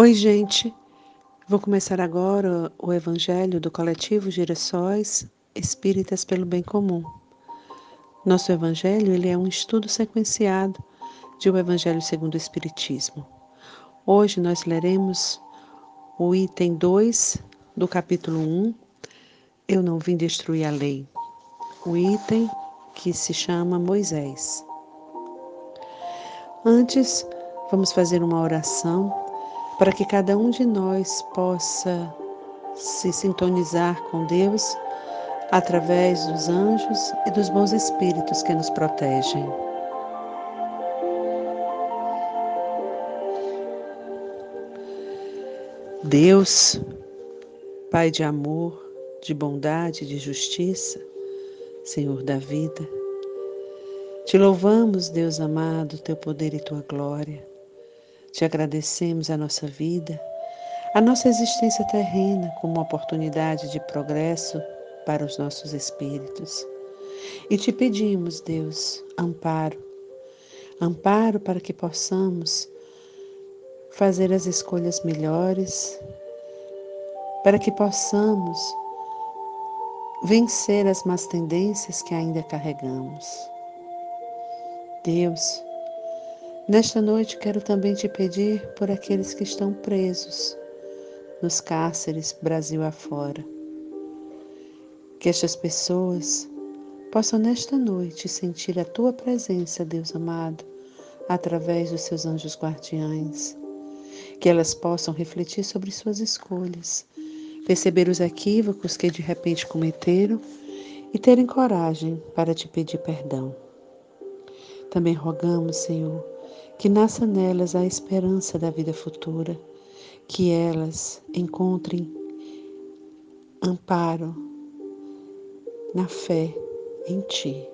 Oi, gente. Vou começar agora o Evangelho do coletivo Girassóis Espíritas pelo Bem Comum. Nosso Evangelho ele é um estudo sequenciado de o Evangelho segundo o Espiritismo. Hoje nós leremos o item 2 do capítulo 1, Eu não vim destruir a lei. O item que se chama Moisés. Antes, vamos fazer uma oração para que cada um de nós possa se sintonizar com Deus através dos anjos e dos bons espíritos que nos protegem. Deus, Pai de amor, de bondade, de justiça, Senhor da vida, te louvamos, Deus amado, teu poder e tua glória. Te agradecemos a nossa vida, a nossa existência terrena como uma oportunidade de progresso para os nossos espíritos. E te pedimos, Deus, amparo, amparo para que possamos fazer as escolhas melhores, para que possamos vencer as más tendências que ainda carregamos. Deus, Nesta noite quero também te pedir por aqueles que estão presos nos cárceres Brasil afora. Que estas pessoas possam nesta noite sentir a tua presença, Deus amado, através dos seus anjos guardiães. Que elas possam refletir sobre suas escolhas, perceber os equívocos que de repente cometeram e terem coragem para te pedir perdão. Também rogamos, Senhor, que nasça nelas a esperança da vida futura, que elas encontrem amparo na fé em Ti.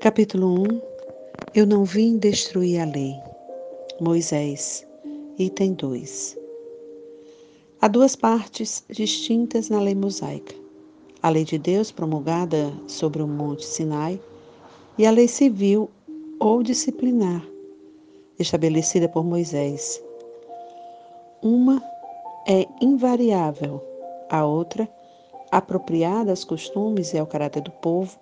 Capítulo 1 Eu não vim destruir a lei. Moisés, item 2. Há duas partes distintas na lei mosaica a lei de Deus promulgada sobre o Monte Sinai e a lei civil ou disciplinar estabelecida por Moisés. Uma é invariável, a outra, apropriada aos costumes e ao caráter do povo,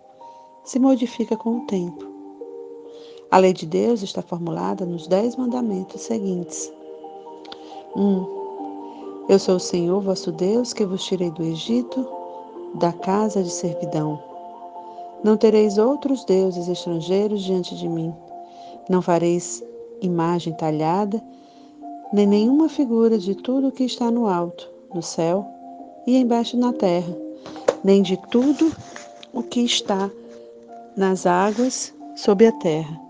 se modifica com o tempo. A lei de Deus está formulada nos dez mandamentos seguintes. 1. Um, eu sou o Senhor vosso Deus que vos tirei do Egito da casa de servidão. Não tereis outros deuses estrangeiros diante de mim. Não fareis imagem talhada, nem nenhuma figura de tudo o que está no alto, no céu e embaixo na terra, nem de tudo o que está nas águas sob a terra.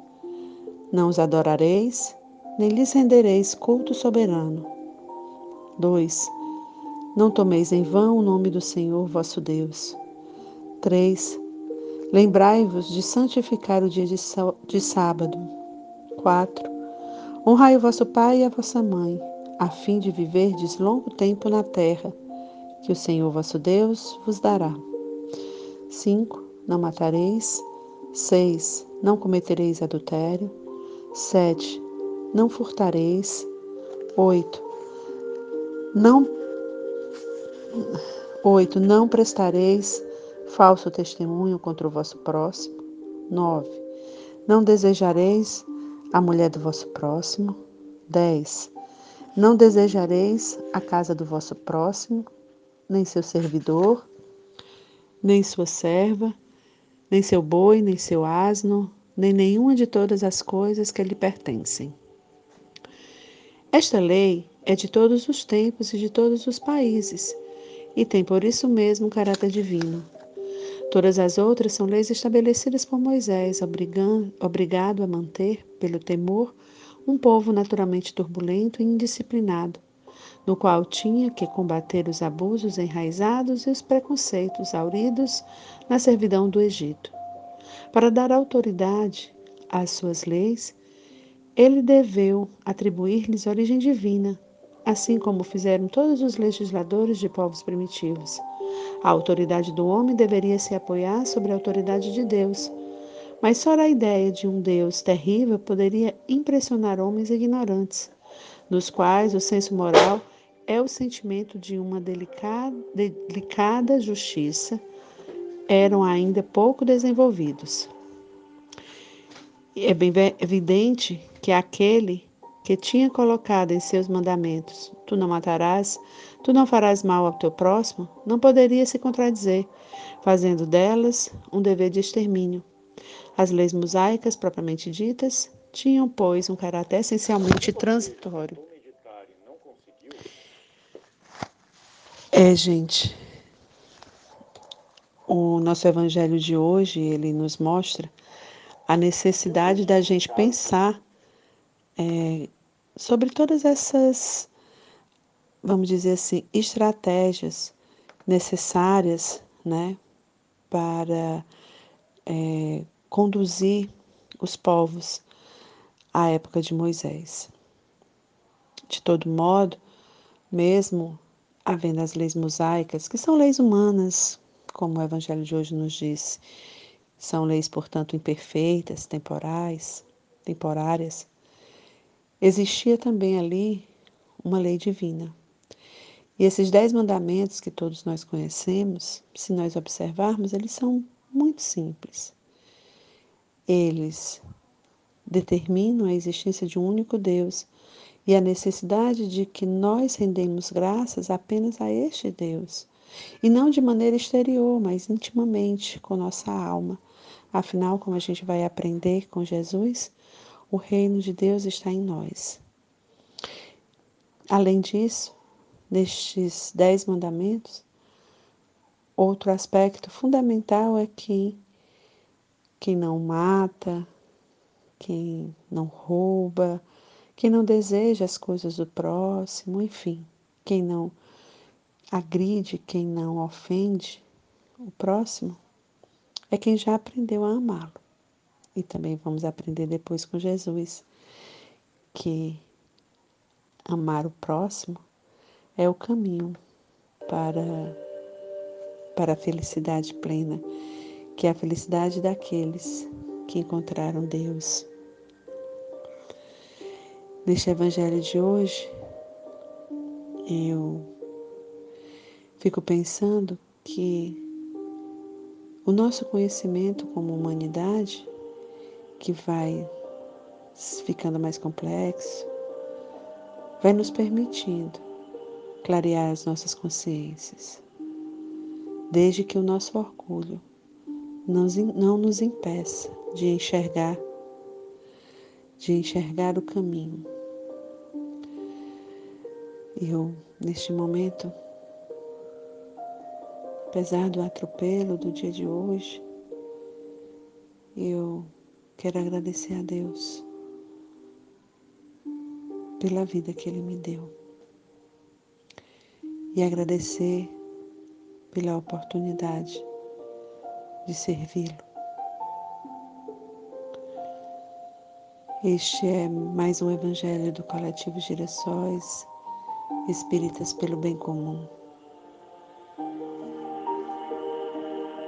Não os adorareis, nem lhes rendereis culto soberano. 2. Não tomeis em vão o nome do Senhor vosso Deus. 3. Lembrai-vos de santificar o dia de, de sábado. 4. Honrai o vosso pai e a vossa mãe, a fim de viverdes longo tempo na terra, que o Senhor vosso Deus vos dará. 5. Não matareis. 6. Não cometereis adultério. 7. Não furtareis. 8. Não 8. Não prestareis falso testemunho contra o vosso próximo. 9. Não desejareis a mulher do vosso próximo. 10. Não desejareis a casa do vosso próximo, nem seu servidor, nem sua serva, nem seu boi, nem seu asno, nem nenhuma de todas as coisas que lhe pertencem. Esta lei é de todos os tempos e de todos os países e tem por isso mesmo caráter divino. Todas as outras são leis estabelecidas por Moisés, obrigado a manter, pelo temor, um povo naturalmente turbulento e indisciplinado, no qual tinha que combater os abusos enraizados e os preconceitos auridos na servidão do Egito. Para dar autoridade às suas leis, ele deveu atribuir-lhes origem divina, assim como fizeram todos os legisladores de povos primitivos. A autoridade do homem deveria se apoiar sobre a autoridade de Deus, Mas só a ideia de um Deus terrível poderia impressionar homens ignorantes, nos quais o senso moral é o sentimento de uma delicada, delicada justiça, eram ainda pouco desenvolvidos. É bem evidente que aquele que tinha colocado em seus mandamentos: Tu não matarás, tu não farás mal ao teu próximo, não poderia se contradizer, fazendo delas um dever de extermínio. As leis mosaicas, propriamente ditas, tinham, pois, um caráter essencialmente transitório. É, gente, o nosso evangelho de hoje, ele nos mostra a necessidade da gente pensar é, sobre todas essas, vamos dizer assim, estratégias necessárias, né, para é, conduzir os povos à época de Moisés. De todo modo, mesmo havendo as leis mosaicas, que são leis humanas, como o Evangelho de hoje nos diz, são leis, portanto, imperfeitas, temporais, temporárias. Existia também ali uma lei divina. E esses dez mandamentos que todos nós conhecemos, se nós observarmos, eles são muito simples. Eles determinam a existência de um único Deus e a necessidade de que nós rendemos graças apenas a este Deus, e não de maneira exterior, mas intimamente com nossa alma, Afinal, como a gente vai aprender com Jesus, o reino de Deus está em nós. Além disso, nestes dez mandamentos, outro aspecto fundamental é que quem não mata, quem não rouba, quem não deseja as coisas do próximo, enfim, quem não agride, quem não ofende o próximo, é quem já aprendeu a amá-lo. E também vamos aprender depois com Jesus que amar o próximo é o caminho para, para a felicidade plena, que é a felicidade daqueles que encontraram Deus. Neste Evangelho de hoje, eu fico pensando que o nosso conhecimento como humanidade, que vai ficando mais complexo, vai nos permitindo clarear as nossas consciências, desde que o nosso orgulho não nos impeça de enxergar, de enxergar o caminho. Eu, neste momento, apesar do atropelo do dia de hoje, eu quero agradecer a Deus pela vida que Ele me deu e agradecer pela oportunidade de servi-lo. Este é mais um Evangelho do Coletivo Girassóis Espíritas pelo Bem Comum.